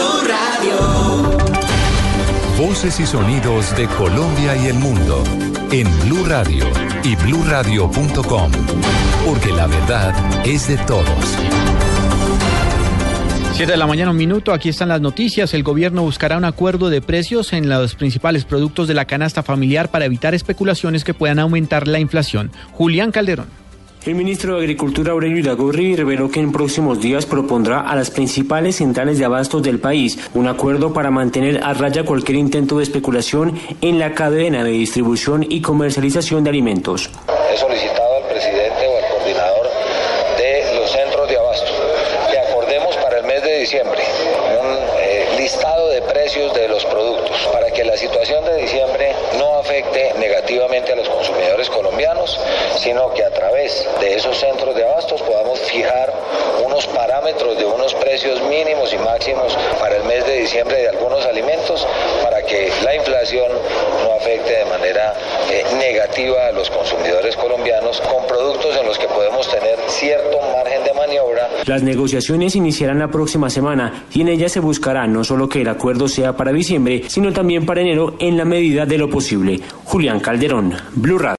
Blue Radio. Voces y sonidos de Colombia y el mundo en Blue Radio y bluradio.com, porque la verdad es de todos. 7 de la mañana, un minuto. Aquí están las noticias. El gobierno buscará un acuerdo de precios en los principales productos de la canasta familiar para evitar especulaciones que puedan aumentar la inflación. Julián Calderón. El ministro de Agricultura Aurelio Iragorri reveló que en próximos días propondrá a las principales centrales de abastos del país un acuerdo para mantener a raya cualquier intento de especulación en la cadena de distribución y comercialización de alimentos. He solicitado al presidente o al coordinador de los centros de abasto que acordemos para el mes de diciembre un eh, listado de precios de los productos para que la situación de diciembre afecte negativamente a los consumidores colombianos, sino que a través de esos centros de abastos podamos fijar unos parámetros de unos precios mínimos y máximos para el mes de diciembre de algunos alimentos para que la inflación no afecte de manera eh, negativa a los consumidores colombianos con productos en los que podemos tener cierto margen. Las negociaciones iniciarán la próxima semana y en ellas se buscará no solo que el acuerdo sea para diciembre, sino también para enero en la medida de lo posible. Julián Calderón, Blue Radio.